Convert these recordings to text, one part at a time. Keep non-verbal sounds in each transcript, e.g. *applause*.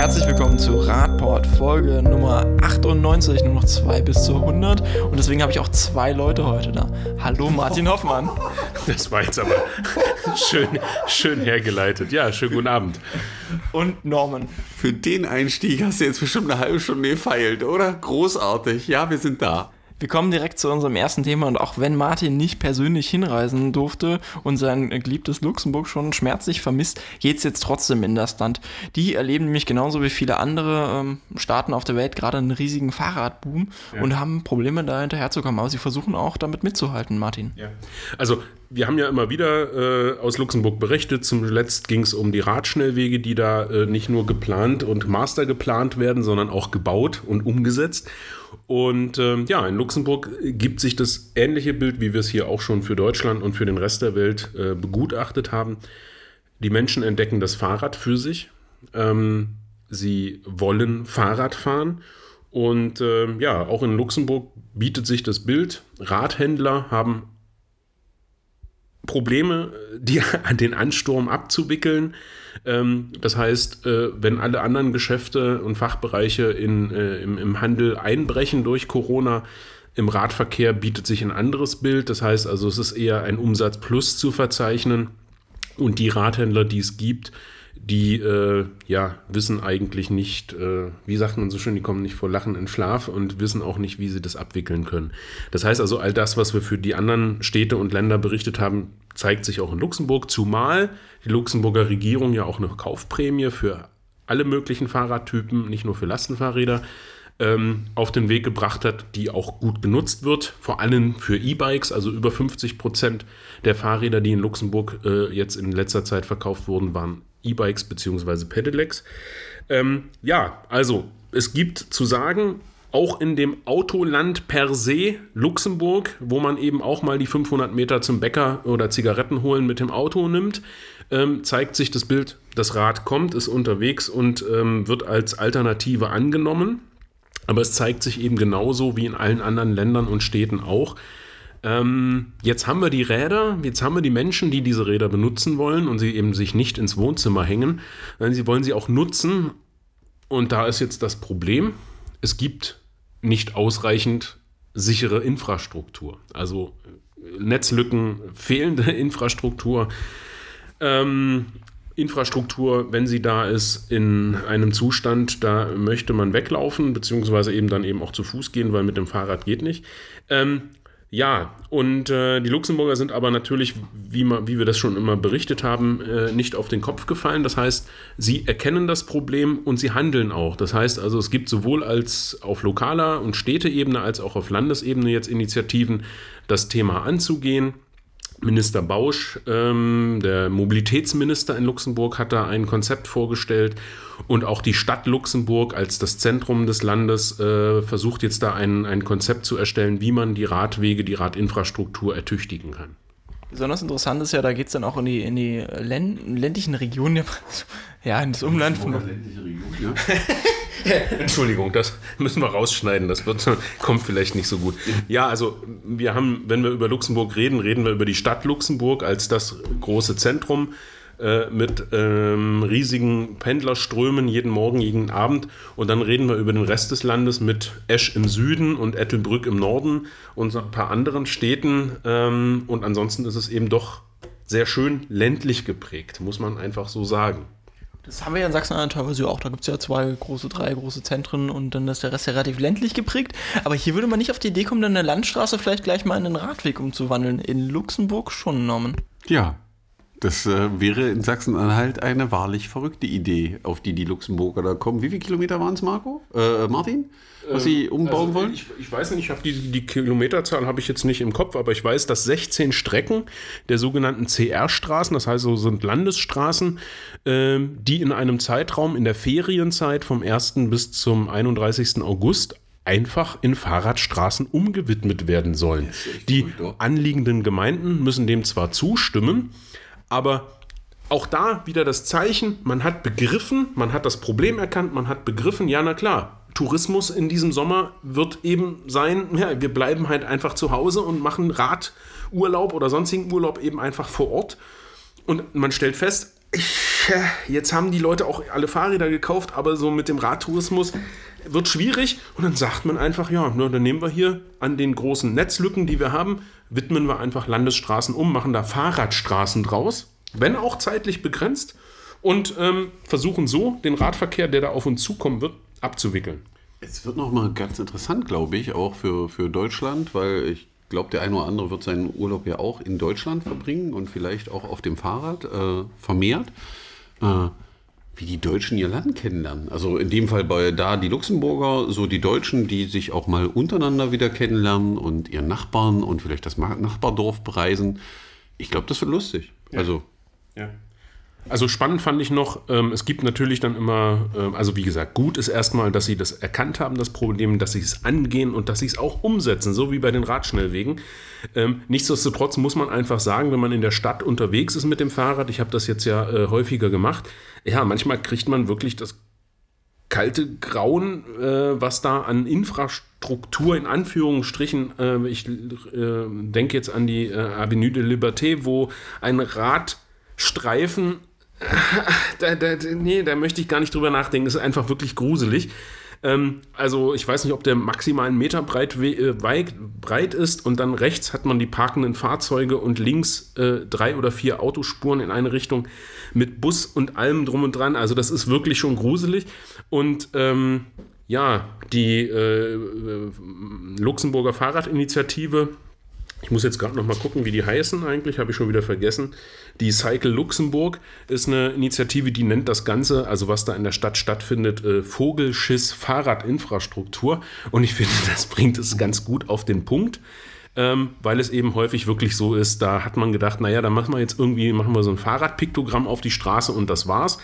Herzlich willkommen zu Radport, Folge Nummer 98, nur noch zwei bis zu 100. Und deswegen habe ich auch zwei Leute heute da. Hallo Martin Hoffmann. Das war jetzt aber schön, schön hergeleitet. Ja, schönen guten Abend. Und Norman. Für den Einstieg hast du jetzt bestimmt eine halbe Stunde gefeilt, oder? Großartig. Ja, wir sind da. Wir kommen direkt zu unserem ersten Thema und auch wenn Martin nicht persönlich hinreisen durfte und sein geliebtes Luxemburg schon schmerzlich vermisst, geht es jetzt trotzdem in das Land. Die erleben nämlich genauso wie viele andere ähm, Staaten auf der Welt gerade einen riesigen Fahrradboom ja. und haben Probleme da hinterherzukommen. Aber sie versuchen auch damit mitzuhalten, Martin. Ja. Also wir haben ja immer wieder äh, aus Luxemburg berichtet. Zuletzt ging es um die Radschnellwege, die da äh, nicht nur geplant und master geplant werden, sondern auch gebaut und umgesetzt. Und ähm, ja, in Luxemburg gibt sich das ähnliche Bild, wie wir es hier auch schon für Deutschland und für den Rest der Welt äh, begutachtet haben. Die Menschen entdecken das Fahrrad für sich. Ähm, sie wollen Fahrrad fahren. Und äh, ja, auch in Luxemburg bietet sich das Bild. Radhändler haben Probleme, die, *laughs* den Ansturm abzuwickeln. Ähm, das heißt, äh, wenn alle anderen Geschäfte und Fachbereiche in, äh, im, im Handel einbrechen durch Corona, im Radverkehr bietet sich ein anderes Bild. Das heißt also, es ist eher ein Umsatz plus zu verzeichnen. Und die Radhändler, die es gibt, die äh, ja, wissen eigentlich nicht, äh, wie sagt man so schön, die kommen nicht vor Lachen in Schlaf und wissen auch nicht, wie sie das abwickeln können. Das heißt also, all das, was wir für die anderen Städte und Länder berichtet haben, zeigt sich auch in Luxemburg, zumal die Luxemburger Regierung ja auch eine Kaufprämie für alle möglichen Fahrradtypen, nicht nur für Lastenfahrräder, ähm, auf den Weg gebracht hat, die auch gut genutzt wird, vor allem für E-Bikes, also über 50 Prozent der Fahrräder, die in Luxemburg äh, jetzt in letzter Zeit verkauft wurden, waren E-Bikes bzw. Pedelecs. Ähm, ja, also es gibt zu sagen, auch in dem Autoland per se Luxemburg, wo man eben auch mal die 500 Meter zum Bäcker oder Zigaretten holen mit dem Auto nimmt, ähm, zeigt sich das Bild, das Rad kommt, ist unterwegs und ähm, wird als Alternative angenommen. Aber es zeigt sich eben genauso wie in allen anderen Ländern und Städten auch, ähm, jetzt haben wir die Räder, jetzt haben wir die Menschen, die diese Räder benutzen wollen und sie eben sich nicht ins Wohnzimmer hängen, sondern sie wollen sie auch nutzen. Und da ist jetzt das Problem, es gibt nicht ausreichend sichere Infrastruktur. Also Netzlücken, fehlende *laughs* Infrastruktur. Ähm, Infrastruktur, wenn sie da ist, in einem Zustand, da möchte man weglaufen, beziehungsweise eben dann eben auch zu Fuß gehen, weil mit dem Fahrrad geht nicht. Ähm, ja, und äh, die Luxemburger sind aber natürlich, wie, man, wie wir das schon immer berichtet haben, äh, nicht auf den Kopf gefallen. Das heißt, sie erkennen das Problem und sie handeln auch. Das heißt also, es gibt sowohl als auf lokaler und Städteebene als auch auf Landesebene jetzt Initiativen, das Thema anzugehen. Minister Bausch, ähm, der Mobilitätsminister in Luxemburg, hat da ein Konzept vorgestellt und auch die Stadt Luxemburg als das Zentrum des Landes äh, versucht jetzt da ein, ein Konzept zu erstellen, wie man die Radwege, die Radinfrastruktur ertüchtigen kann. Besonders interessant ist ja, da geht es dann auch in die, in die ländlichen Regionen, *laughs* ja, in das Umland von. Ländliche Region, ja. *laughs* *laughs* Entschuldigung, das müssen wir rausschneiden. Das wird, kommt vielleicht nicht so gut. Ja, also wir haben, wenn wir über Luxemburg reden, reden wir über die Stadt Luxemburg als das große Zentrum äh, mit ähm, riesigen Pendlerströmen jeden Morgen, jeden Abend. Und dann reden wir über den Rest des Landes mit Esch im Süden und Ettelbrück im Norden und ein paar anderen Städten. Ähm, und ansonsten ist es eben doch sehr schön ländlich geprägt, muss man einfach so sagen. Das haben wir ja in Sachsen-Anhalt teilweise auch. Da gibt es ja zwei große, drei große Zentren und dann ist der Rest ja relativ ländlich geprägt. Aber hier würde man nicht auf die Idee kommen, dann eine Landstraße vielleicht gleich mal in einen Radweg umzuwandeln. In Luxemburg schon, Norman. Ja, das äh, wäre in Sachsen-Anhalt eine wahrlich verrückte Idee, auf die die Luxemburger da kommen. Wie viele Kilometer waren es, Marco? Äh, Martin? Was sie ähm, umbauen also, wollen? Ich, ich, weiß nicht, ich habe die, die Kilometerzahl habe ich jetzt nicht im Kopf, aber ich weiß, dass 16 Strecken der sogenannten CR-Straßen, das heißt so sind Landesstraßen, äh, die in einem Zeitraum in der Ferienzeit vom 1. bis zum 31. August einfach in Fahrradstraßen umgewidmet werden sollen. Die anliegenden Gemeinden müssen dem zwar zustimmen, aber auch da wieder das Zeichen, man hat begriffen, man hat das Problem erkannt, man hat begriffen, ja, na klar, Tourismus in diesem Sommer wird eben sein, ja, wir bleiben halt einfach zu Hause und machen Radurlaub oder sonstigen Urlaub eben einfach vor Ort. Und man stellt fest, tja, jetzt haben die Leute auch alle Fahrräder gekauft, aber so mit dem Radtourismus wird schwierig. Und dann sagt man einfach, ja, na, dann nehmen wir hier an den großen Netzlücken, die wir haben, widmen wir einfach Landesstraßen um, machen da Fahrradstraßen draus, wenn auch zeitlich begrenzt, und ähm, versuchen so den Radverkehr, der da auf uns zukommen wird, abzuwickeln. Es wird nochmal ganz interessant, glaube ich, auch für, für Deutschland, weil ich glaube, der eine oder andere wird seinen Urlaub ja auch in Deutschland verbringen und vielleicht auch auf dem Fahrrad äh, vermehrt. Äh, wie die Deutschen ihr Land kennenlernen. Also in dem Fall bei da die Luxemburger, so die Deutschen, die sich auch mal untereinander wieder kennenlernen und ihren Nachbarn und vielleicht das Nachbardorf bereisen. Ich glaube, das wird lustig. Ja. Also. Ja. Also spannend fand ich noch, ähm, es gibt natürlich dann immer, ähm, also wie gesagt, gut ist erstmal, dass sie das erkannt haben, das Problem, dass sie es angehen und dass sie es auch umsetzen, so wie bei den Radschnellwegen. Ähm, nichtsdestotrotz muss man einfach sagen, wenn man in der Stadt unterwegs ist mit dem Fahrrad, ich habe das jetzt ja äh, häufiger gemacht, ja, manchmal kriegt man wirklich das kalte Grauen, äh, was da an Infrastruktur in Anführungsstrichen, äh, ich denke jetzt an die äh, Avenue de Liberté, wo ein Radstreifen da, da, nee, da möchte ich gar nicht drüber nachdenken. Das ist einfach wirklich gruselig. Ähm, also ich weiß nicht, ob der maximal einen Meter breit, äh, breit ist und dann rechts hat man die parkenden Fahrzeuge und links äh, drei oder vier Autospuren in eine Richtung mit Bus und allem drum und dran. Also das ist wirklich schon gruselig. Und ähm, ja, die äh, äh Luxemburger Fahrradinitiative ich muss jetzt gerade noch mal gucken, wie die heißen eigentlich, habe ich schon wieder vergessen. Die Cycle Luxemburg ist eine Initiative, die nennt das Ganze, also was da in der Stadt stattfindet, äh, Vogelschiss Fahrradinfrastruktur. Und ich finde, das bringt es ganz gut auf den Punkt. Ähm, weil es eben häufig wirklich so ist, da hat man gedacht, naja, da machen wir jetzt irgendwie, machen wir so ein Fahrradpiktogramm auf die Straße und das war's.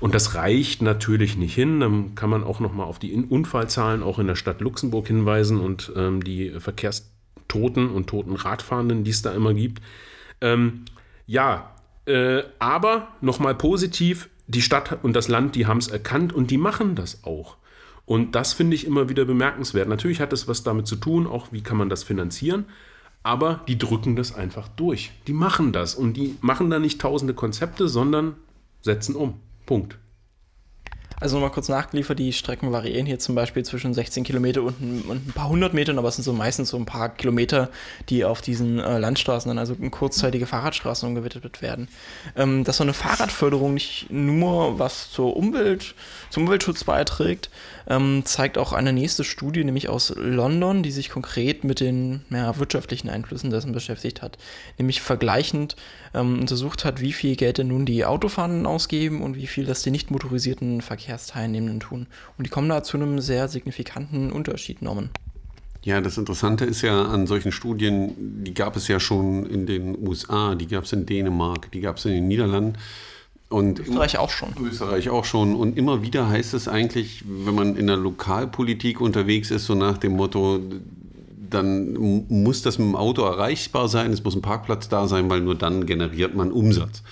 Und das reicht natürlich nicht hin. Dann kann man auch noch mal auf die Unfallzahlen auch in der Stadt Luxemburg hinweisen und ähm, die Verkehrs Toten und toten Radfahrenden, die es da immer gibt. Ähm, ja, äh, aber nochmal positiv, die Stadt und das Land, die haben es erkannt und die machen das auch. Und das finde ich immer wieder bemerkenswert. Natürlich hat es was damit zu tun, auch wie kann man das finanzieren, aber die drücken das einfach durch. Die machen das und die machen da nicht tausende Konzepte, sondern setzen um. Punkt. Also nochmal kurz nachgeliefert, die Strecken variieren hier zum Beispiel zwischen 16 Kilometer und ein, und ein, paar hundert Metern, aber es sind so meistens so ein paar Kilometer, die auf diesen äh, Landstraßen dann also kurzzeitige Fahrradstraßen umgewidmet werden. Ähm, dass so eine Fahrradförderung nicht nur was zur Umwelt, zum Umweltschutz beiträgt, ähm, zeigt auch eine nächste Studie, nämlich aus London, die sich konkret mit den ja, wirtschaftlichen Einflüssen dessen beschäftigt hat. Nämlich vergleichend ähm, untersucht hat, wie viel Geld denn nun die Autofahrenden ausgeben und wie viel das die nicht motorisierten Verkehrsteilnehmenden tun. Und die kommen da zu einem sehr signifikanten Unterschied, Norman. Ja, das Interessante ist ja an solchen Studien, die gab es ja schon in den USA, die gab es in Dänemark, die gab es in den Niederlanden. Und Österreich auch schon. Österreich auch schon. Und immer wieder heißt es eigentlich, wenn man in der Lokalpolitik unterwegs ist, so nach dem Motto, dann muss das mit dem Auto erreichbar sein, es muss ein Parkplatz da sein, weil nur dann generiert man Umsatz.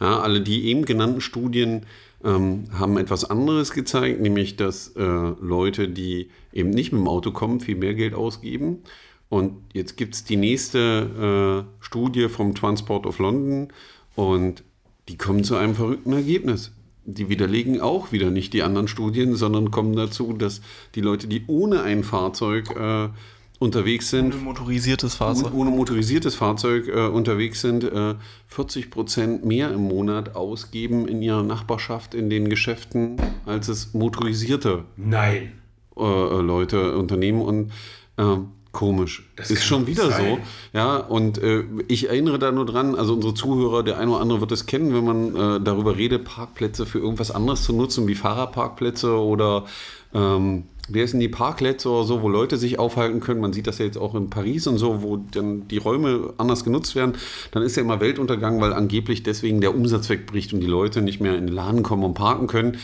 Ja, alle die eben genannten Studien ähm, haben etwas anderes gezeigt, nämlich dass äh, Leute, die eben nicht mit dem Auto kommen, viel mehr Geld ausgeben. Und jetzt gibt es die nächste äh, Studie vom Transport of London und die kommen zu einem verrückten Ergebnis. Die widerlegen auch wieder nicht die anderen Studien, sondern kommen dazu, dass die Leute, die ohne ein Fahrzeug äh, unterwegs sind. Ohne motorisiertes Fahrzeug. Ohne motorisiertes Fahrzeug äh, unterwegs sind, äh, 40 Prozent mehr im Monat ausgeben in ihrer Nachbarschaft in den Geschäften, als es motorisierte Nein. Äh, äh Leute unternehmen. Und ähm, komisch. Das ist schon wieder sein. so. Ja, und äh, ich erinnere da nur dran, also unsere Zuhörer, der eine oder andere wird es kennen, wenn man äh, darüber redet, Parkplätze für irgendwas anderes zu nutzen, wie Fahrradparkplätze oder ähm, wer sind die Parklets oder so, wo Leute sich aufhalten können. Man sieht das ja jetzt auch in Paris und so, wo dann die Räume anders genutzt werden. Dann ist ja immer Weltuntergang, weil angeblich deswegen der Umsatz wegbricht und die Leute nicht mehr in den Laden kommen und parken können.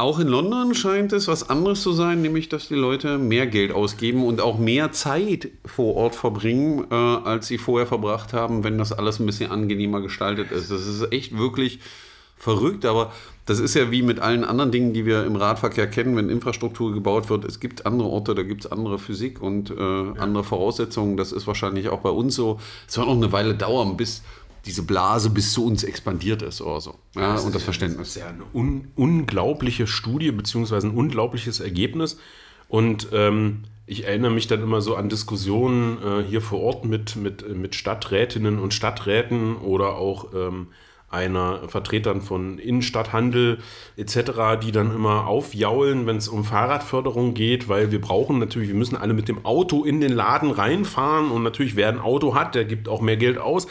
Auch in London scheint es was anderes zu sein, nämlich dass die Leute mehr Geld ausgeben und auch mehr Zeit vor Ort verbringen, äh, als sie vorher verbracht haben, wenn das alles ein bisschen angenehmer gestaltet ist. Das ist echt wirklich verrückt, aber das ist ja wie mit allen anderen Dingen, die wir im Radverkehr kennen, wenn Infrastruktur gebaut wird. Es gibt andere Orte, da gibt es andere Physik und äh, ja. andere Voraussetzungen. Das ist wahrscheinlich auch bei uns so. Es wird noch eine Weile dauern, bis diese Blase bis zu uns expandiert ist oder so. Ja, das und das Verständnis. Das ist ja eine un unglaubliche Studie, beziehungsweise ein unglaubliches Ergebnis. Und ähm, ich erinnere mich dann immer so an Diskussionen äh, hier vor Ort mit, mit, mit Stadträtinnen und Stadträten oder auch ähm, einer Vertretern von Innenstadthandel etc., die dann immer aufjaulen, wenn es um Fahrradförderung geht, weil wir brauchen natürlich, wir müssen alle mit dem Auto in den Laden reinfahren und natürlich wer ein Auto hat, der gibt auch mehr Geld aus.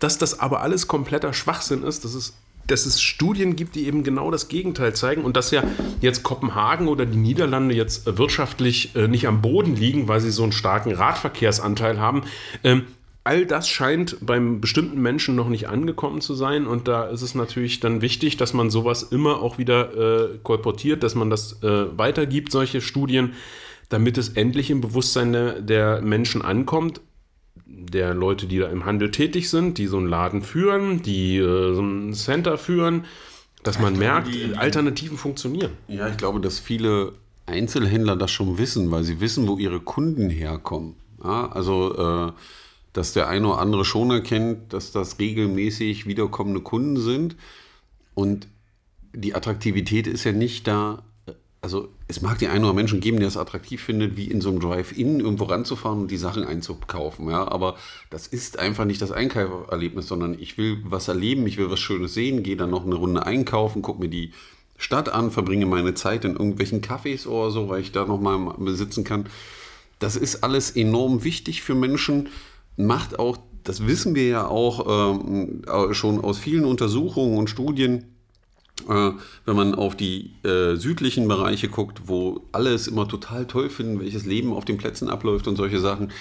Dass das aber alles kompletter Schwachsinn ist, das ist dass es Studien gibt, die eben genau das Gegenteil zeigen und dass ja jetzt Kopenhagen oder die Niederlande jetzt wirtschaftlich äh, nicht am Boden liegen, weil sie so einen starken Radverkehrsanteil haben. All das scheint beim bestimmten Menschen noch nicht angekommen zu sein und da ist es natürlich dann wichtig, dass man sowas immer auch wieder äh, kolportiert, dass man das äh, weitergibt, solche Studien, damit es endlich im Bewusstsein der, der Menschen ankommt der Leute, die da im Handel tätig sind, die so einen Laden führen, die äh, so ein Center führen, dass man glaube, merkt, die, Alternativen funktionieren. Ja, ich glaube, dass viele Einzelhändler das schon wissen, weil sie wissen, wo ihre Kunden herkommen. Ja, also, äh, dass der eine oder andere schon erkennt, dass das regelmäßig wiederkommende Kunden sind. Und die Attraktivität ist ja nicht da, also es mag die einen oder Menschen geben, der es attraktiv findet, wie in so einem Drive-In irgendwo ranzufahren und die Sachen einzukaufen. Ja, aber das ist einfach nicht das Einkauferlebnis, sondern ich will was erleben, ich will was Schönes sehen, gehe dann noch eine Runde einkaufen, gucke mir die Stadt an, verbringe meine Zeit in irgendwelchen Cafés oder so, weil ich da noch mal besitzen kann. Das ist alles enorm wichtig für Menschen, macht auch, das wissen wir ja auch ähm, schon aus vielen Untersuchungen und Studien, äh, wenn man auf die äh, südlichen Bereiche guckt, wo alle es immer total toll finden, welches Leben auf den Plätzen abläuft und solche Sachen,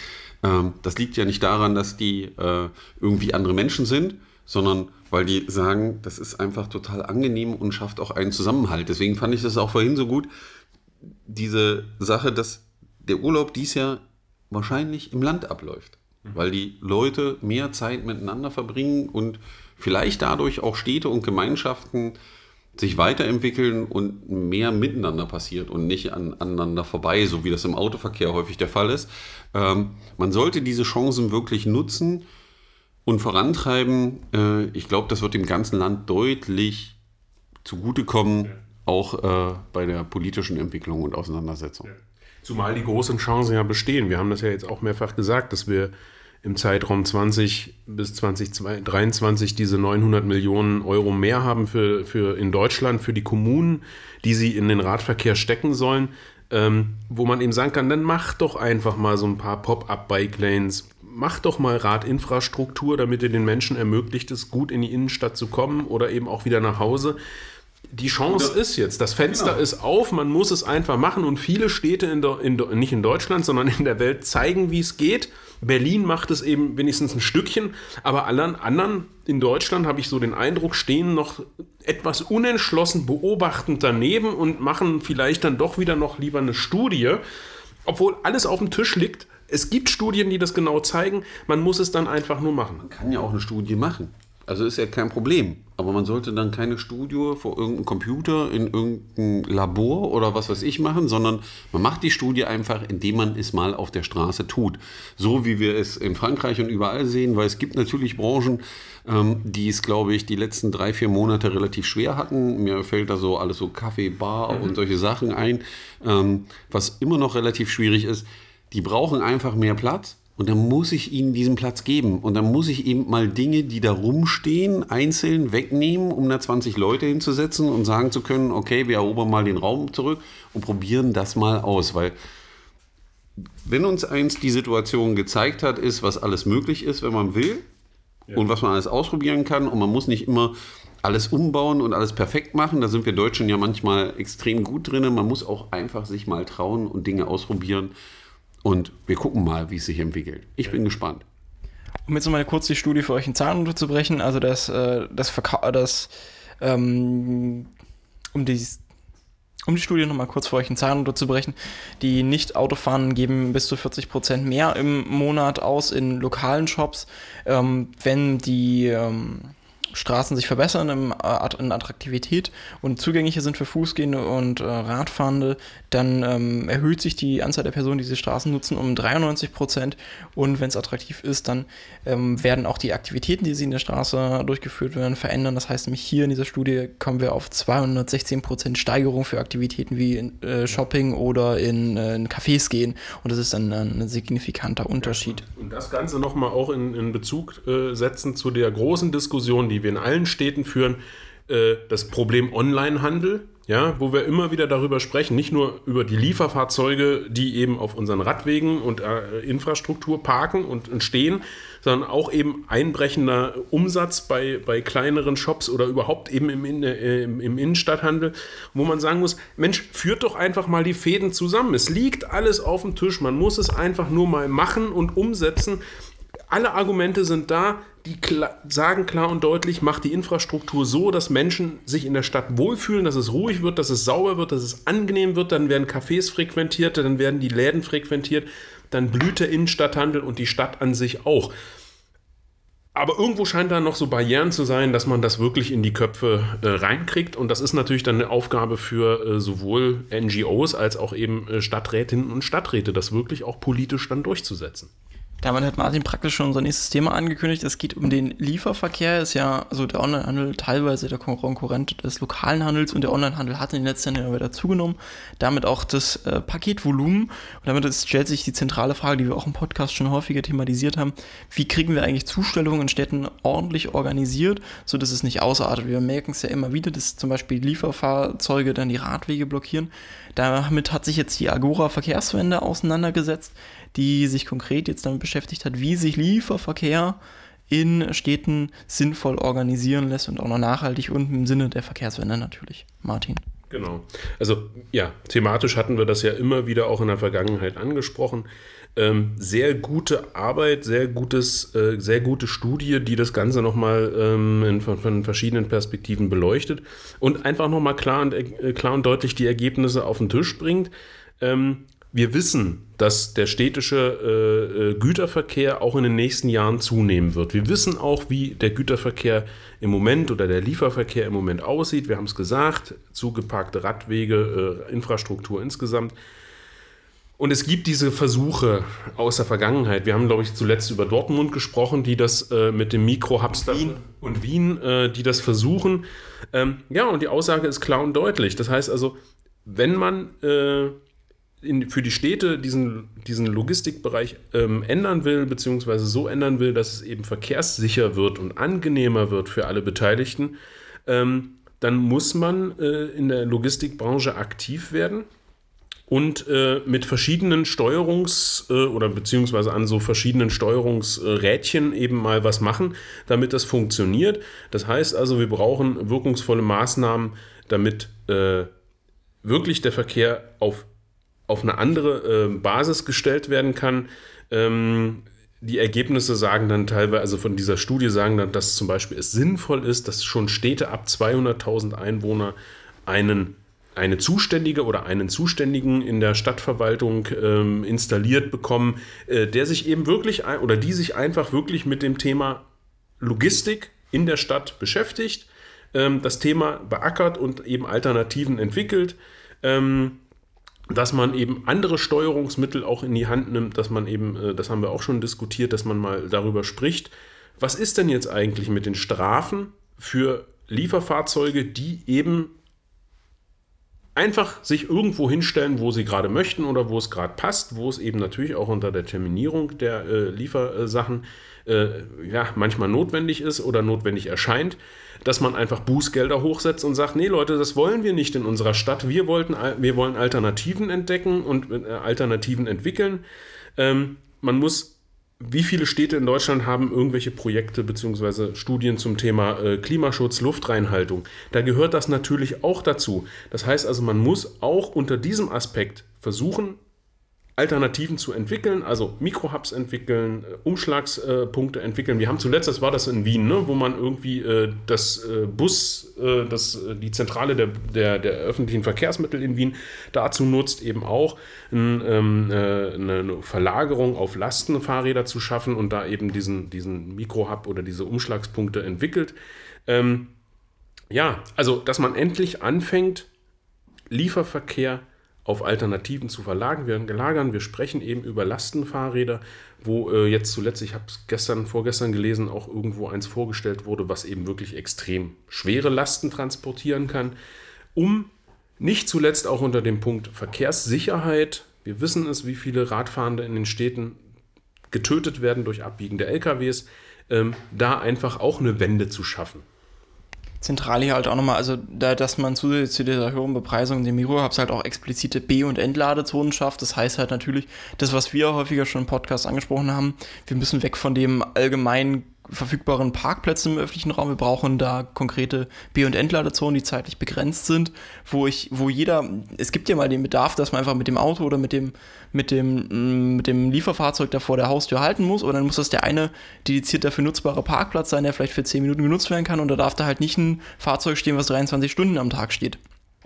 ähm, das liegt ja nicht daran, dass die äh, irgendwie andere Menschen sind, sondern weil die sagen, das ist einfach total angenehm und schafft auch einen Zusammenhalt. Deswegen fand ich das auch vorhin so gut, diese Sache, dass der Urlaub dies Jahr wahrscheinlich im Land abläuft, mhm. weil die Leute mehr Zeit miteinander verbringen und vielleicht dadurch auch Städte und Gemeinschaften sich weiterentwickeln und mehr miteinander passiert und nicht an, aneinander vorbei, so wie das im Autoverkehr häufig der Fall ist. Ähm, man sollte diese Chancen wirklich nutzen und vorantreiben. Äh, ich glaube, das wird dem ganzen Land deutlich zugutekommen, ja. auch äh, bei der politischen Entwicklung und Auseinandersetzung. Ja. Zumal die großen Chancen ja bestehen. Wir haben das ja jetzt auch mehrfach gesagt, dass wir im Zeitraum 20 bis 2023 diese 900 Millionen Euro mehr haben für, für in Deutschland, für die Kommunen, die sie in den Radverkehr stecken sollen, ähm, wo man eben sagen kann, dann mach doch einfach mal so ein paar Pop-up-Bike-Lanes, mach doch mal Radinfrastruktur, damit ihr den Menschen ermöglicht, es gut in die Innenstadt zu kommen oder eben auch wieder nach Hause die Chance ist jetzt, das Fenster genau. ist auf, man muss es einfach machen und viele Städte, in, in, nicht in Deutschland, sondern in der Welt zeigen, wie es geht. Berlin macht es eben wenigstens ein Stückchen, aber allen anderen in Deutschland habe ich so den Eindruck, stehen noch etwas unentschlossen beobachtend daneben und machen vielleicht dann doch wieder noch lieber eine Studie, obwohl alles auf dem Tisch liegt. Es gibt Studien, die das genau zeigen, man muss es dann einfach nur machen. Man kann ja auch eine Studie machen. Also ist ja kein Problem. Aber man sollte dann keine Studie vor irgendeinem Computer in irgendeinem Labor oder was weiß ich machen, sondern man macht die Studie einfach, indem man es mal auf der Straße tut. So wie wir es in Frankreich und überall sehen, weil es gibt natürlich Branchen, ähm, die es, glaube ich, die letzten drei, vier Monate relativ schwer hatten. Mir fällt da so alles so Kaffee, Bar mhm. und solche Sachen ein, ähm, was immer noch relativ schwierig ist. Die brauchen einfach mehr Platz und dann muss ich ihnen diesen Platz geben. Und dann muss ich eben mal Dinge, die da rumstehen, einzeln wegnehmen, um da 20 Leute hinzusetzen und sagen zu können, okay, wir erobern mal den Raum zurück und probieren das mal aus. Weil wenn uns eins die Situation gezeigt hat, ist, was alles möglich ist, wenn man will ja. und was man alles ausprobieren kann. Und man muss nicht immer alles umbauen und alles perfekt machen. Da sind wir Deutschen ja manchmal extrem gut drin. Man muss auch einfach sich mal trauen und Dinge ausprobieren. Und wir gucken mal, wie es sich entwickelt. Ich bin gespannt. Um jetzt nochmal kurz die Studie für euch in Zahlen unterzubrechen, also das, äh, das, Verka das ähm, um die um die Studie nochmal kurz für euch in Zahlen unterzubrechen, die Nicht-Autofahrenden geben bis zu 40% mehr im Monat aus in lokalen Shops. Ähm, wenn die ähm, Straßen sich verbessern äh, in Attraktivität und zugänglicher sind für Fußgehende und äh, Radfahrende, dann ähm, erhöht sich die Anzahl der Personen, die diese Straßen nutzen, um 93 Prozent. Und wenn es attraktiv ist, dann ähm, werden auch die Aktivitäten, die sie in der Straße durchgeführt werden, verändern. Das heißt nämlich hier in dieser Studie kommen wir auf 216 Prozent Steigerung für Aktivitäten wie in, äh, Shopping oder in, äh, in Cafés gehen. Und das ist dann ein signifikanter Unterschied. Und das Ganze nochmal auch in, in Bezug äh, setzen zu der großen Diskussion, die wir in allen Städten führen, äh, das Problem Onlinehandel ja, wo wir immer wieder darüber sprechen, nicht nur über die Lieferfahrzeuge, die eben auf unseren Radwegen und äh, Infrastruktur parken und, und, stehen, sondern auch eben einbrechender Umsatz bei, bei kleineren Shops oder überhaupt eben im, äh, im, im Innenstadthandel, wo man sagen muss, Mensch, führt doch einfach mal die Fäden zusammen. Es liegt alles auf dem Tisch, man muss es einfach nur mal machen und umsetzen. Alle Argumente sind da, die klar, sagen klar und deutlich, macht die Infrastruktur so, dass Menschen sich in der Stadt wohlfühlen, dass es ruhig wird, dass es sauber wird, dass es angenehm wird, dann werden Cafés frequentiert, dann werden die Läden frequentiert, dann blüht der Innenstadthandel und die Stadt an sich auch. Aber irgendwo scheint da noch so Barrieren zu sein, dass man das wirklich in die Köpfe äh, reinkriegt. Und das ist natürlich dann eine Aufgabe für äh, sowohl NGOs als auch eben äh, Stadträtinnen und Stadträte, das wirklich auch politisch dann durchzusetzen. Damit hat Martin praktisch schon unser nächstes Thema angekündigt. Es geht um den Lieferverkehr. Ist ja also der Onlinehandel teilweise der Konkurrent des lokalen Handels und der Onlinehandel hat in den letzten Jahren wieder zugenommen. Damit auch das äh, Paketvolumen. Und damit ist, stellt sich die zentrale Frage, die wir auch im Podcast schon häufiger thematisiert haben. Wie kriegen wir eigentlich Zustellungen in Städten ordentlich organisiert, sodass es nicht ausartet? Wir merken es ja immer wieder, dass zum Beispiel Lieferfahrzeuge dann die Radwege blockieren. Damit hat sich jetzt die Agora Verkehrswende auseinandergesetzt die sich konkret jetzt damit beschäftigt hat, wie sich Lieferverkehr in Städten sinnvoll organisieren lässt und auch noch nachhaltig und im Sinne der Verkehrswende natürlich. Martin. Genau. Also ja, thematisch hatten wir das ja immer wieder auch in der Vergangenheit angesprochen. Ähm, sehr gute Arbeit, sehr gutes, äh, sehr gute Studie, die das Ganze nochmal ähm, von, von, verschiedenen Perspektiven beleuchtet und einfach nochmal klar und, äh, klar und deutlich die Ergebnisse auf den Tisch bringt. Ähm, wir wissen, dass der städtische äh, äh, Güterverkehr auch in den nächsten Jahren zunehmen wird. Wir wissen auch, wie der Güterverkehr im Moment oder der Lieferverkehr im Moment aussieht. Wir haben es gesagt, zugeparkte Radwege, äh, Infrastruktur insgesamt. Und es gibt diese Versuche aus der Vergangenheit. Wir haben, glaube ich, zuletzt über Dortmund gesprochen, die das äh, mit dem Mikro-Hubs Wien. und Wien, äh, die das versuchen. Ähm, ja, und die Aussage ist klar und deutlich. Das heißt also, wenn man äh, in, für die Städte diesen, diesen Logistikbereich ähm, ändern will, beziehungsweise so ändern will, dass es eben verkehrssicher wird und angenehmer wird für alle Beteiligten, ähm, dann muss man äh, in der Logistikbranche aktiv werden und äh, mit verschiedenen Steuerungs- äh, oder beziehungsweise an so verschiedenen Steuerungsrädchen eben mal was machen, damit das funktioniert. Das heißt also, wir brauchen wirkungsvolle Maßnahmen, damit äh, wirklich der Verkehr auf auf eine andere äh, Basis gestellt werden kann. Ähm, die Ergebnisse sagen dann teilweise, also von dieser Studie sagen dann, dass zum Beispiel es sinnvoll ist, dass schon Städte ab 200.000 Einwohner einen eine Zuständige oder einen Zuständigen in der Stadtverwaltung ähm, installiert bekommen, äh, der sich eben wirklich oder die sich einfach wirklich mit dem Thema Logistik in der Stadt beschäftigt, ähm, das Thema beackert und eben Alternativen entwickelt. Ähm, dass man eben andere Steuerungsmittel auch in die Hand nimmt, dass man eben, äh, das haben wir auch schon diskutiert, dass man mal darüber spricht, was ist denn jetzt eigentlich mit den Strafen für Lieferfahrzeuge, die eben einfach sich irgendwo hinstellen, wo sie gerade möchten oder wo es gerade passt, wo es eben natürlich auch unter der Terminierung der äh, Liefersachen äh, ja, manchmal notwendig ist oder notwendig erscheint dass man einfach Bußgelder hochsetzt und sagt, nee Leute, das wollen wir nicht in unserer Stadt. Wir, wollten, wir wollen Alternativen entdecken und äh, Alternativen entwickeln. Ähm, man muss wie viele Städte in Deutschland haben irgendwelche Projekte bzw. Studien zum Thema äh, Klimaschutz, Luftreinhaltung? Da gehört das natürlich auch dazu. Das heißt also, man muss auch unter diesem Aspekt versuchen, Alternativen zu entwickeln, also Mikrohubs entwickeln, äh, Umschlagspunkte entwickeln. Wir haben zuletzt, das war das in Wien, ne, wo man irgendwie äh, das äh, Bus, äh, das, äh, die Zentrale der, der, der, öffentlichen Verkehrsmittel in Wien dazu nutzt, eben auch ein, ähm, äh, eine Verlagerung auf Lastenfahrräder zu schaffen und da eben diesen, diesen Mikrohub oder diese Umschlagspunkte entwickelt. Ähm, ja, also, dass man endlich anfängt, Lieferverkehr auf Alternativen zu verlagern. Wir gelagern, wir sprechen eben über Lastenfahrräder, wo äh, jetzt zuletzt, ich habe es gestern, vorgestern gelesen, auch irgendwo eins vorgestellt wurde, was eben wirklich extrem schwere Lasten transportieren kann, um nicht zuletzt auch unter dem Punkt Verkehrssicherheit, wir wissen es, wie viele Radfahrende in den Städten getötet werden durch abbiegende LKWs, ähm, da einfach auch eine Wende zu schaffen zentral hier halt auch nochmal, also da, dass man zusätzlich zu dieser höheren Bepreisung dem Miro Hubs halt auch explizite B- und Entladezonen schafft. Das heißt halt natürlich, das, was wir häufiger schon im Podcast angesprochen haben, wir müssen weg von dem allgemeinen verfügbaren Parkplätze im öffentlichen Raum. Wir brauchen da konkrete B- und Entladezonen, die zeitlich begrenzt sind, wo ich, wo jeder, es gibt ja mal den Bedarf, dass man einfach mit dem Auto oder mit dem, mit dem, mm, mit dem Lieferfahrzeug da vor der Haustür halten muss, oder dann muss das der eine dediziert dafür nutzbare Parkplatz sein, der vielleicht für 10 Minuten genutzt werden kann, und da darf da halt nicht ein Fahrzeug stehen, was 23 Stunden am Tag steht.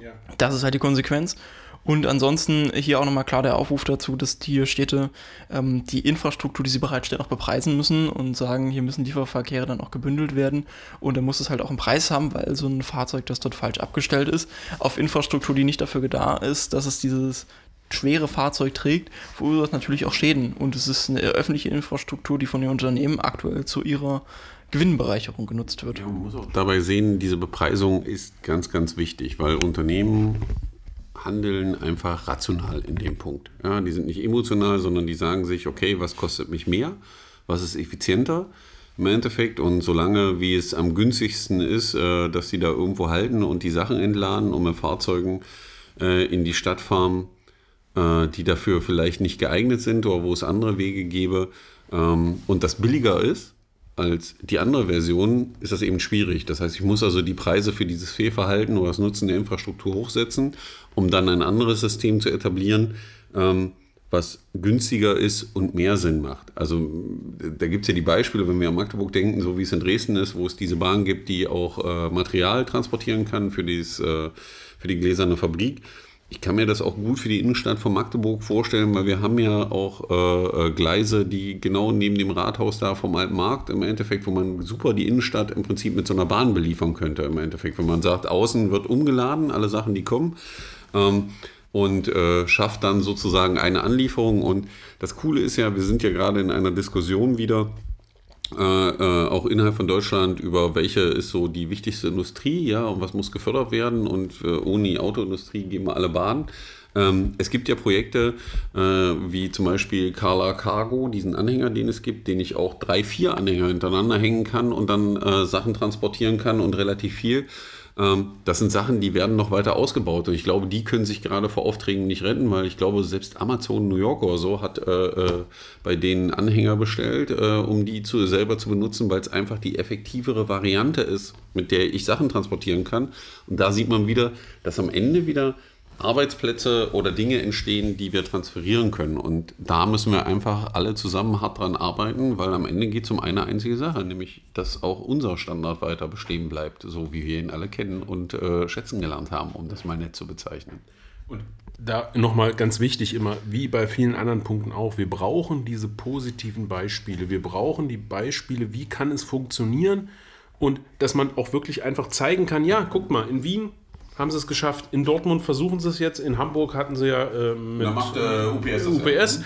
Ja. Das ist halt die Konsequenz. Und ansonsten hier auch nochmal klar der Aufruf dazu, dass die Städte ähm, die Infrastruktur, die sie bereitstellen, auch bepreisen müssen und sagen, hier müssen Lieferverkehre dann auch gebündelt werden. Und dann muss es halt auch einen Preis haben, weil so ein Fahrzeug, das dort falsch abgestellt ist, auf Infrastruktur, die nicht dafür da ist, dass es dieses schwere Fahrzeug trägt, verursacht natürlich auch Schäden. Und es ist eine öffentliche Infrastruktur, die von den Unternehmen aktuell zu ihrer Gewinnbereicherung genutzt wird. Ja, man muss auch dabei sehen, diese Bepreisung ist ganz, ganz wichtig, weil Unternehmen handeln einfach rational in dem Punkt. Ja, die sind nicht emotional, sondern die sagen sich, okay, was kostet mich mehr? Was ist effizienter? Im Endeffekt und solange wie es am günstigsten ist, äh, dass sie da irgendwo halten und die Sachen entladen und mit Fahrzeugen äh, in die Stadt fahren, äh, die dafür vielleicht nicht geeignet sind oder wo es andere Wege gäbe ähm, und das billiger ist, als die andere Version ist das eben schwierig. Das heißt, ich muss also die Preise für dieses Fehlverhalten oder das Nutzen der Infrastruktur hochsetzen, um dann ein anderes System zu etablieren, ähm, was günstiger ist und mehr Sinn macht. Also da gibt es ja die Beispiele, wenn wir an Magdeburg denken, so wie es in Dresden ist, wo es diese Bahn gibt, die auch äh, Material transportieren kann für, dieses, äh, für die gläserne Fabrik ich kann mir das auch gut für die Innenstadt von Magdeburg vorstellen, weil wir haben ja auch äh, äh, Gleise, die genau neben dem Rathaus da vom Alten Markt im Endeffekt, wo man super die Innenstadt im Prinzip mit so einer Bahn beliefern könnte im Endeffekt. Wenn man sagt, außen wird umgeladen, alle Sachen, die kommen. Ähm, und äh, schafft dann sozusagen eine Anlieferung. Und das Coole ist ja, wir sind ja gerade in einer Diskussion wieder, äh, äh, auch innerhalb von Deutschland über welche ist so die wichtigste Industrie, ja, und was muss gefördert werden und äh, ohne die Autoindustrie gehen wir alle Bahnen. Ähm, es gibt ja Projekte äh, wie zum Beispiel Carla Cargo, diesen Anhänger, den es gibt, den ich auch drei, vier Anhänger hintereinander hängen kann und dann äh, Sachen transportieren kann und relativ viel. Ähm, das sind Sachen, die werden noch weiter ausgebaut. Und ich glaube, die können sich gerade vor Aufträgen nicht retten, weil ich glaube, selbst Amazon New York oder so hat äh, äh, bei denen Anhänger bestellt, äh, um die zu, selber zu benutzen, weil es einfach die effektivere Variante ist, mit der ich Sachen transportieren kann. Und da sieht man wieder, dass am Ende wieder Arbeitsplätze oder Dinge entstehen, die wir transferieren können. Und da müssen wir einfach alle zusammen hart dran arbeiten, weil am Ende geht es um eine einzige Sache, nämlich, dass auch unser Standard weiter bestehen bleibt, so wie wir ihn alle kennen und äh, schätzen gelernt haben, um das mal nett zu bezeichnen. Und da nochmal ganz wichtig immer, wie bei vielen anderen Punkten auch, wir brauchen diese positiven Beispiele. Wir brauchen die Beispiele, wie kann es funktionieren und dass man auch wirklich einfach zeigen kann, ja, guck mal, in Wien haben sie es geschafft. In Dortmund versuchen sie es jetzt. In Hamburg hatten sie ja äh, mit macht, äh, UPS, UPS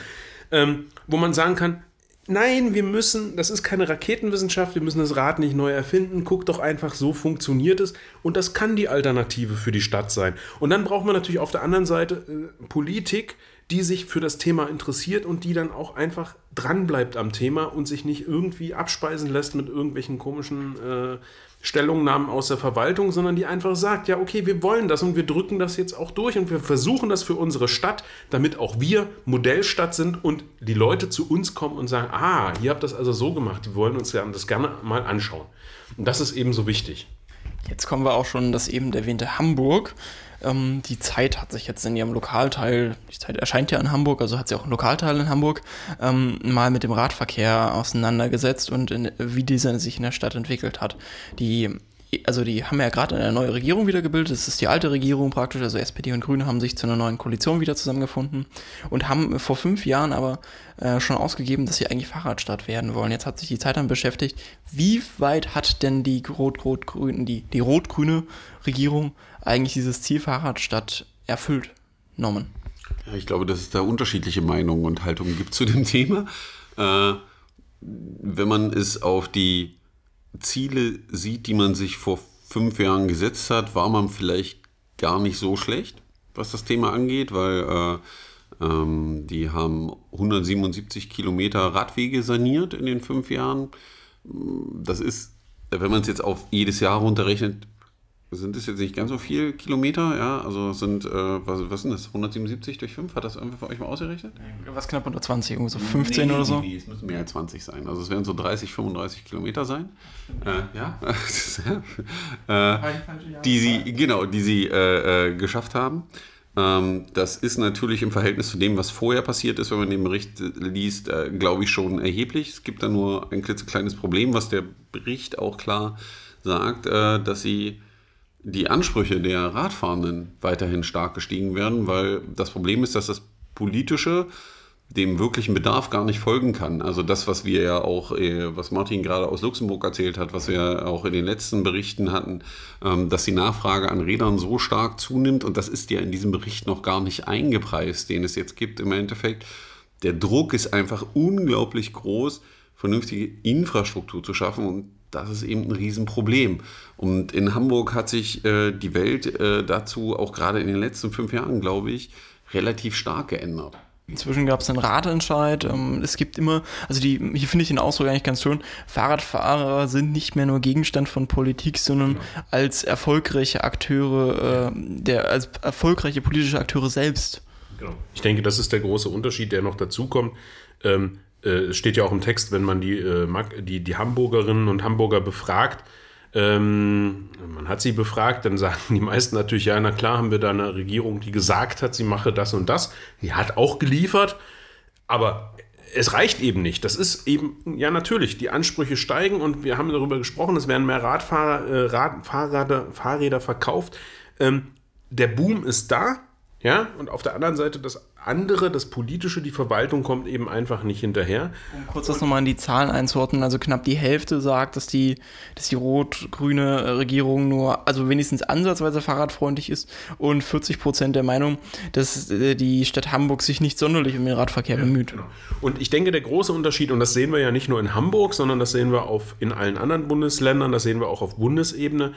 ähm, wo man sagen kann, nein, wir müssen, das ist keine Raketenwissenschaft, wir müssen das Rad nicht neu erfinden. Guck doch einfach, so funktioniert es. Und das kann die Alternative für die Stadt sein. Und dann braucht man natürlich auf der anderen Seite äh, Politik, die sich für das Thema interessiert und die dann auch einfach dranbleibt am Thema und sich nicht irgendwie abspeisen lässt mit irgendwelchen komischen äh, Stellungnahmen aus der Verwaltung, sondern die einfach sagt, ja, okay, wir wollen das und wir drücken das jetzt auch durch und wir versuchen das für unsere Stadt, damit auch wir Modellstadt sind und die Leute zu uns kommen und sagen, ah, ihr habt das also so gemacht, die wollen uns das gerne mal anschauen. Und das ist eben so wichtig. Jetzt kommen wir auch schon das eben erwähnte Hamburg. Ähm, die Zeit hat sich jetzt in ihrem Lokalteil, die Zeit erscheint ja in Hamburg, also hat sie auch einen Lokalteil in Hamburg, ähm, mal mit dem Radverkehr auseinandergesetzt und in, wie dieser sich in der Stadt entwickelt hat. Die also die haben ja gerade eine neue Regierung wieder gebildet, das ist die alte Regierung praktisch, also SPD und Grüne haben sich zu einer neuen Koalition wieder zusammengefunden und haben vor fünf Jahren aber äh, schon ausgegeben, dass sie eigentlich Fahrradstadt werden wollen. Jetzt hat sich die Zeit dann beschäftigt, wie weit hat denn die rot-rot-grüne, die, die rot-grüne Regierung eigentlich dieses Ziel Fahrradstadt erfüllt, Norman? Ja, ich glaube, dass es da unterschiedliche Meinungen und Haltungen gibt zu dem *laughs* Thema. Äh, wenn man es auf die Ziele sieht, die man sich vor fünf Jahren gesetzt hat, war man vielleicht gar nicht so schlecht, was das Thema angeht, weil äh, ähm, die haben 177 Kilometer Radwege saniert in den fünf Jahren. Das ist, wenn man es jetzt auf jedes Jahr runterrechnet, sind es jetzt nicht ganz so viele Kilometer, ja, also sind, äh, was, was sind das, 177 durch 5? Hat das irgendwie für euch mal ausgerechnet? Was knapp unter 20, irgendwie so 15 nee, oder so? Nee, es müssen mehr als 20 sein, also es werden so 30, 35 Kilometer sein. Äh, ja, *laughs* äh, die sie, genau, die sie äh, äh, geschafft haben. Ähm, das ist natürlich im Verhältnis zu dem, was vorher passiert ist, wenn man den Bericht liest, äh, glaube ich schon erheblich. Es gibt da nur ein klitzekleines Problem, was der Bericht auch klar sagt, dass sie die Ansprüche der Radfahrenden weiterhin stark gestiegen werden, weil das Problem ist, dass das politische dem wirklichen Bedarf gar nicht folgen kann. Also das, was wir ja auch, äh, was Martin gerade aus Luxemburg erzählt hat, was wir auch in den letzten Berichten hatten, ähm, dass die Nachfrage an Rädern so stark zunimmt und das ist ja in diesem Bericht noch gar nicht eingepreist, den es jetzt gibt im Endeffekt. Der Druck ist einfach unglaublich groß, vernünftige Infrastruktur zu schaffen und das ist eben ein Riesenproblem. Und in Hamburg hat sich äh, die Welt äh, dazu auch gerade in den letzten fünf Jahren, glaube ich, relativ stark geändert. Inzwischen gab es einen Ratentscheid. Ähm, es gibt immer, also die, hier finde ich den Ausdruck eigentlich ganz schön, Fahrradfahrer sind nicht mehr nur Gegenstand von Politik, sondern genau. als erfolgreiche Akteure, äh, der, als erfolgreiche politische Akteure selbst. Genau. Ich denke, das ist der große Unterschied, der noch dazu kommt. Ähm, äh, es steht ja auch im Text, wenn man die, äh, die, die Hamburgerinnen und Hamburger befragt, ähm, man hat sie befragt, dann sagen die meisten natürlich, ja, na klar, haben wir da eine Regierung, die gesagt hat, sie mache das und das. Die hat auch geliefert, aber es reicht eben nicht. Das ist eben, ja, natürlich, die Ansprüche steigen und wir haben darüber gesprochen, es werden mehr Radfahrer, äh, Rad, Fahrräder, Fahrräder verkauft. Ähm, der Boom ist da, ja, und auf der anderen Seite das andere, das Politische, die Verwaltung kommt eben einfach nicht hinterher. Um kurz das nochmal in die Zahlen einzuordnen, also knapp die Hälfte sagt, dass die, dass die rot-grüne Regierung nur, also wenigstens ansatzweise fahrradfreundlich ist und 40 Prozent der Meinung, dass äh, die Stadt Hamburg sich nicht sonderlich um den Radverkehr ja, bemüht. Genau. Und ich denke, der große Unterschied, und das sehen wir ja nicht nur in Hamburg, sondern das sehen wir auf, in allen anderen Bundesländern, das sehen wir auch auf Bundesebene,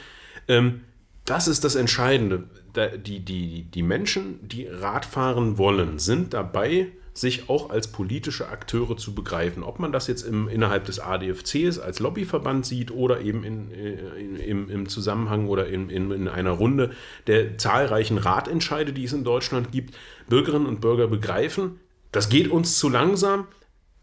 ähm, das ist das Entscheidende. Die, die, die Menschen, die Radfahren wollen, sind dabei, sich auch als politische Akteure zu begreifen. Ob man das jetzt im, innerhalb des ADFCs als Lobbyverband sieht oder eben in, in, im, im Zusammenhang oder in, in, in einer Runde der zahlreichen Ratentscheide, die es in Deutschland gibt, Bürgerinnen und Bürger begreifen, das geht uns zu langsam.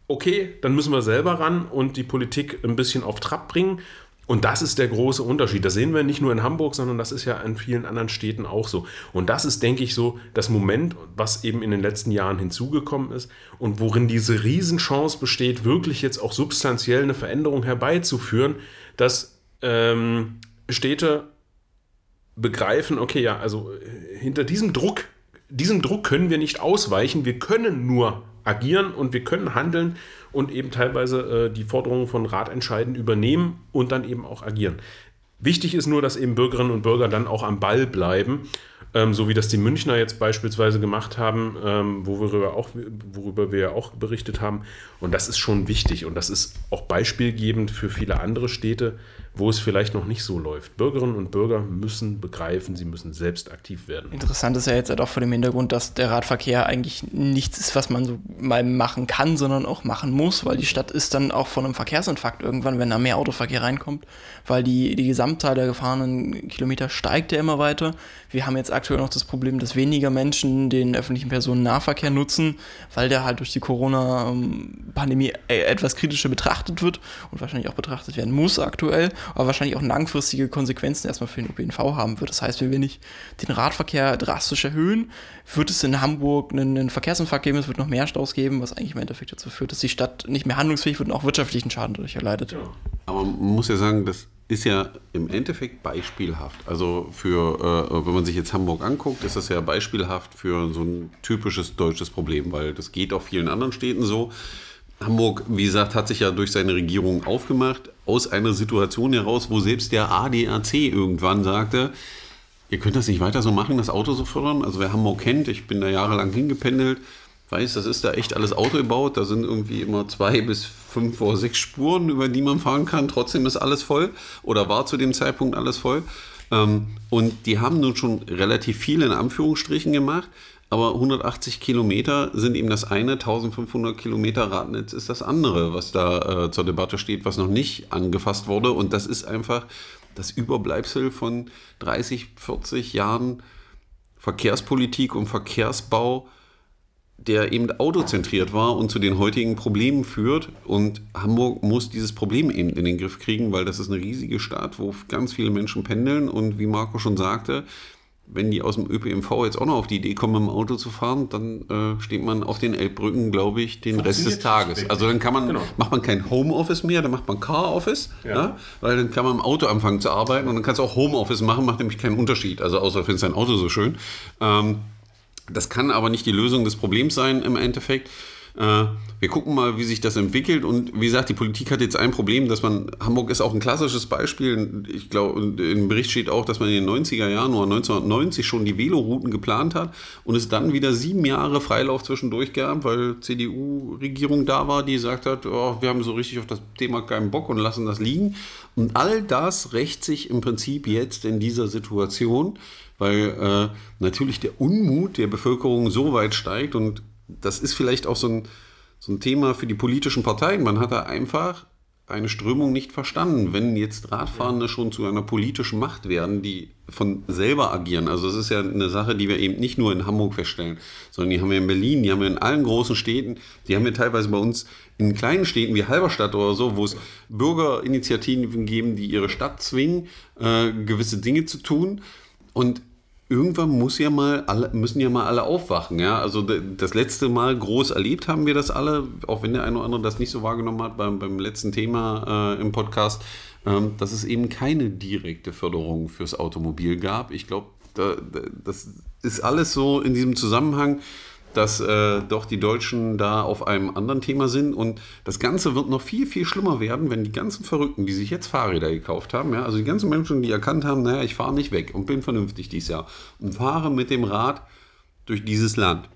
Okay, dann müssen wir selber ran und die Politik ein bisschen auf Trab bringen. Und das ist der große Unterschied. Das sehen wir nicht nur in Hamburg, sondern das ist ja in vielen anderen Städten auch so. Und das ist, denke ich, so das Moment, was eben in den letzten Jahren hinzugekommen ist und worin diese Riesenchance besteht, wirklich jetzt auch substanziell eine Veränderung herbeizuführen, dass ähm, Städte begreifen, okay, ja, also äh, hinter diesem Druck, diesem Druck können wir nicht ausweichen, wir können nur agieren und wir können handeln und eben teilweise äh, die Forderungen von Ratentscheiden übernehmen und dann eben auch agieren. Wichtig ist nur, dass eben Bürgerinnen und Bürger dann auch am Ball bleiben, ähm, so wie das die Münchner jetzt beispielsweise gemacht haben, ähm, worüber, auch, worüber wir auch berichtet haben. Und das ist schon wichtig und das ist auch beispielgebend für viele andere Städte, wo es vielleicht noch nicht so läuft. Bürgerinnen und Bürger müssen begreifen, sie müssen selbst aktiv werden. Interessant ist ja jetzt halt auch vor dem Hintergrund, dass der Radverkehr eigentlich nichts ist, was man so mal machen kann, sondern auch machen muss, weil die Stadt ist dann auch von einem Verkehrsinfarkt irgendwann, wenn da mehr Autoverkehr reinkommt, weil die, die Gesamtzahl der gefahrenen Kilometer steigt ja immer weiter. Wir haben jetzt aktuell noch das Problem, dass weniger Menschen den öffentlichen Personennahverkehr nutzen, weil der halt durch die Corona-Pandemie äh, etwas kritischer betrachtet wird und wahrscheinlich auch betrachtet werden muss aktuell aber wahrscheinlich auch langfristige Konsequenzen erstmal für den ÖPNV haben wird. Das heißt, wenn wir nicht den Radverkehr drastisch erhöhen, wird es in Hamburg einen, einen Verkehrsinfarkt geben, es wird noch mehr Staus geben, was eigentlich im Endeffekt dazu führt, dass die Stadt nicht mehr handlungsfähig wird und auch wirtschaftlichen Schaden dadurch erleidet. Aber man muss ja sagen, dass ist ja im Endeffekt beispielhaft. Also für, äh, wenn man sich jetzt Hamburg anguckt, ist das ja beispielhaft für so ein typisches deutsches Problem, weil das geht auch vielen anderen Städten so. Hamburg, wie gesagt, hat sich ja durch seine Regierung aufgemacht, aus einer Situation heraus, wo selbst der ADAC irgendwann sagte, ihr könnt das nicht weiter so machen, das Auto so fördern. Also wer Hamburg kennt, ich bin da jahrelang hingependelt, weiß, das ist da echt alles Auto gebaut. Da sind irgendwie immer zwei bis fünf oder sechs Spuren, über die man fahren kann. Trotzdem ist alles voll oder war zu dem Zeitpunkt alles voll. Ähm, und die haben nun schon relativ viel in Anführungsstrichen gemacht. Aber 180 Kilometer sind eben das eine, 1500 Kilometer Radnetz ist das andere, was da äh, zur Debatte steht, was noch nicht angefasst wurde. Und das ist einfach das Überbleibsel von 30, 40 Jahren Verkehrspolitik und Verkehrsbau, der eben autozentriert war und zu den heutigen Problemen führt. Und Hamburg muss dieses Problem eben in den Griff kriegen, weil das ist eine riesige Stadt, wo ganz viele Menschen pendeln. Und wie Marco schon sagte, wenn die aus dem ÖPNV jetzt auch noch auf die Idee kommen, im Auto zu fahren, dann äh, steht man auf den Elbbrücken, glaube ich, den Rest des Tages. Also dann kann man, genau. macht man kein Homeoffice mehr, dann macht man Car-Office, ja. ja. weil dann kann man im Auto anfangen zu arbeiten und dann kannst du auch Homeoffice machen, macht nämlich keinen Unterschied. Also außer findest dein Auto so schön. Ähm, das kann aber nicht die Lösung des Problems sein im Endeffekt. Äh, wir gucken mal, wie sich das entwickelt. Und wie gesagt, die Politik hat jetzt ein Problem, dass man, Hamburg ist auch ein klassisches Beispiel. Ich glaube, im Bericht steht auch, dass man in den 90er Jahren oder 1990 schon die Velorouten geplant hat und es dann wieder sieben Jahre Freilauf zwischendurch gab, weil CDU-Regierung da war, die gesagt hat, oh, wir haben so richtig auf das Thema keinen Bock und lassen das liegen. Und all das rächt sich im Prinzip jetzt in dieser Situation, weil äh, natürlich der Unmut der Bevölkerung so weit steigt und das ist vielleicht auch so ein, so ein Thema für die politischen Parteien. Man hat da einfach eine Strömung nicht verstanden, wenn jetzt Radfahrende schon zu einer politischen Macht werden, die von selber agieren. Also es ist ja eine Sache, die wir eben nicht nur in Hamburg feststellen, sondern die haben wir in Berlin, die haben wir in allen großen Städten, die haben wir teilweise bei uns in kleinen Städten wie Halberstadt oder so, wo es Bürgerinitiativen geben, die ihre Stadt zwingen, äh, gewisse Dinge zu tun. Und irgendwann muss ja mal alle, müssen ja mal alle aufwachen. Ja? Also das letzte Mal groß erlebt haben wir das alle, auch wenn der eine oder andere das nicht so wahrgenommen hat beim, beim letzten Thema äh, im Podcast, ähm, dass es eben keine direkte Förderung fürs Automobil gab. Ich glaube, da, das ist alles so in diesem Zusammenhang dass äh, doch die Deutschen da auf einem anderen Thema sind. Und das Ganze wird noch viel, viel schlimmer werden, wenn die ganzen Verrückten, die sich jetzt Fahrräder gekauft haben, ja, also die ganzen Menschen, die erkannt haben, naja, ich fahre nicht weg und bin vernünftig dieses Jahr und fahre mit dem Rad durch dieses Land,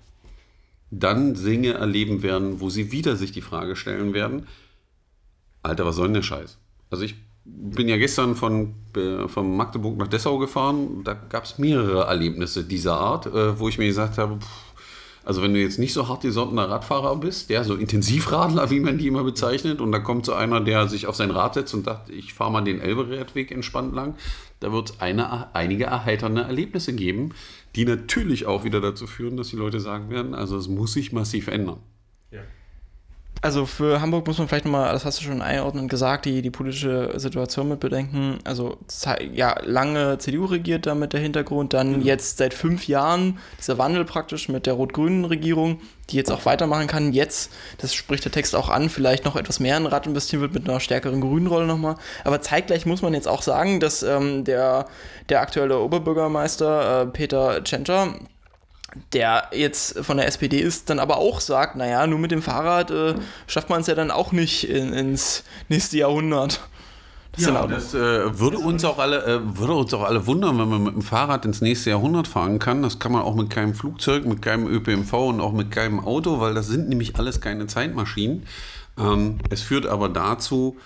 dann Dinge erleben werden, wo sie wieder sich die Frage stellen werden, Alter, was soll denn der Scheiß? Also ich bin ja gestern von, äh, von Magdeburg nach Dessau gefahren, da gab es mehrere Erlebnisse dieser Art, äh, wo ich mir gesagt habe, pff, also wenn du jetzt nicht so hart gesottener Radfahrer bist, der so Intensivradler, wie man die immer bezeichnet, und da kommt so einer, der sich auf sein Rad setzt und sagt, ich fahre mal den Elberadweg entspannt lang, da wird es einige erheiternde Erlebnisse geben, die natürlich auch wieder dazu führen, dass die Leute sagen werden, also es muss sich massiv ändern. Also für Hamburg muss man vielleicht nochmal, das hast du schon einordnend gesagt, die, die politische Situation mit bedenken. Also ja, lange CDU regiert da mit der Hintergrund, dann mhm. jetzt seit fünf Jahren dieser Wandel praktisch mit der rot-grünen Regierung, die jetzt auch weitermachen kann. Jetzt, das spricht der Text auch an, vielleicht noch etwas mehr in Rad investieren wird mit einer stärkeren grünen Rolle nochmal. Aber zeitgleich muss man jetzt auch sagen, dass ähm, der, der aktuelle Oberbürgermeister äh, Peter Tschentscher der jetzt von der SPD ist, dann aber auch sagt, naja, nur mit dem Fahrrad äh, schafft man es ja dann auch nicht in, ins nächste Jahrhundert. Das, ja, das äh, würde uns auch alle äh, würde uns auch alle wundern, wenn man mit dem Fahrrad ins nächste Jahrhundert fahren kann. Das kann man auch mit keinem Flugzeug, mit keinem ÖPNV und auch mit keinem Auto, weil das sind nämlich alles keine Zeitmaschinen. Ähm, es führt aber dazu,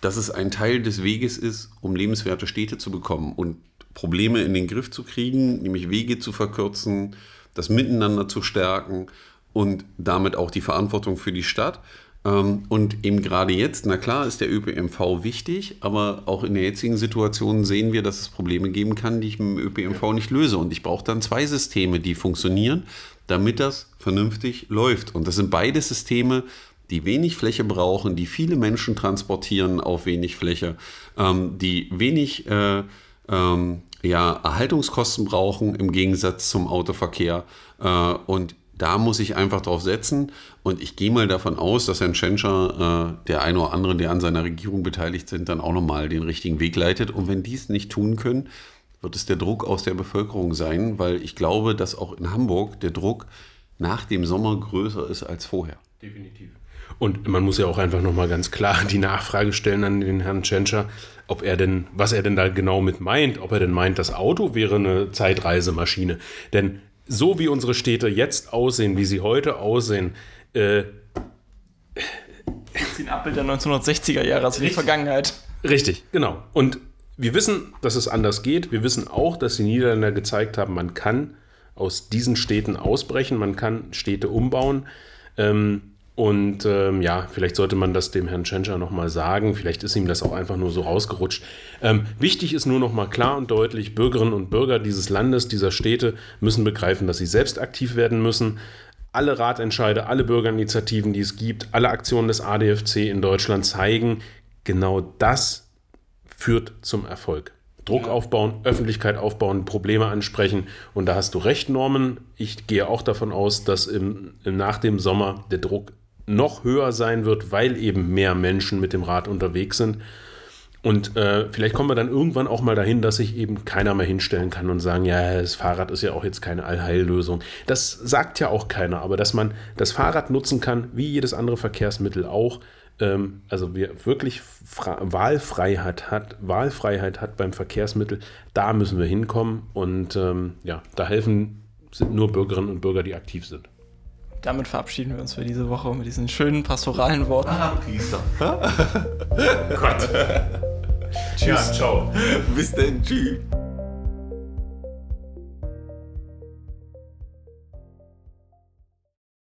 dass es ein Teil des Weges ist, um lebenswerte Städte zu bekommen und Probleme in den Griff zu kriegen, nämlich Wege zu verkürzen, das Miteinander zu stärken und damit auch die Verantwortung für die Stadt. Ähm, und eben gerade jetzt, na klar, ist der ÖPNV wichtig, aber auch in der jetzigen Situation sehen wir, dass es Probleme geben kann, die ich mit dem ÖPNV nicht löse. Und ich brauche dann zwei Systeme, die funktionieren, damit das vernünftig läuft. Und das sind beide Systeme, die wenig Fläche brauchen, die viele Menschen transportieren auf wenig Fläche, ähm, die wenig äh, ähm, ja, Erhaltungskosten brauchen im Gegensatz zum Autoverkehr äh, und Da muss ich einfach drauf setzen. Und ich gehe mal davon aus, dass Herrn Tschentscher, äh, der eine oder andere, der an seiner Regierung beteiligt sind, dann auch nochmal den richtigen Weg leitet. Und wenn die es nicht tun können, wird es der Druck aus der Bevölkerung sein, weil ich glaube, dass auch in Hamburg der Druck nach dem Sommer größer ist als vorher. Definitiv. Und man muss ja auch einfach nochmal ganz klar die Nachfrage stellen an den Herrn Tschentscher, ob er denn, was er denn da genau mit meint, ob er denn meint, das Auto wäre eine Zeitreisemaschine. Denn so wie unsere Städte jetzt aussehen, wie sie heute aussehen, äh, ein Abbild der 1960er Jahre, also die Vergangenheit. Richtig, genau. Und wir wissen, dass es anders geht. Wir wissen auch, dass die Niederländer gezeigt haben, man kann aus diesen Städten ausbrechen, man kann Städte umbauen. Ähm, und ähm, ja, vielleicht sollte man das dem Herrn Tschentscher nochmal sagen. Vielleicht ist ihm das auch einfach nur so rausgerutscht. Ähm, wichtig ist nur nochmal klar und deutlich, Bürgerinnen und Bürger dieses Landes, dieser Städte müssen begreifen, dass sie selbst aktiv werden müssen. Alle Ratentscheide, alle Bürgerinitiativen, die es gibt, alle Aktionen des ADFC in Deutschland zeigen, genau das führt zum Erfolg. Druck aufbauen, Öffentlichkeit aufbauen, Probleme ansprechen. Und da hast du recht, Norman. Ich gehe auch davon aus, dass im, nach dem Sommer der Druck noch höher sein wird, weil eben mehr Menschen mit dem Rad unterwegs sind. Und äh, vielleicht kommen wir dann irgendwann auch mal dahin, dass sich eben keiner mehr hinstellen kann und sagen, ja, das Fahrrad ist ja auch jetzt keine Allheillösung. Das sagt ja auch keiner, aber dass man das Fahrrad nutzen kann, wie jedes andere Verkehrsmittel auch, ähm, also wir wirklich Wahlfreiheit hat, Wahlfreiheit hat beim Verkehrsmittel, da müssen wir hinkommen und ähm, ja, da helfen sind nur Bürgerinnen und Bürger, die aktiv sind damit verabschieden wir uns für diese Woche mit diesen schönen pastoralen Worten. Ah, Priester. Gott. *laughs* Tschüss, ja, ciao. Bis dann, tschüss.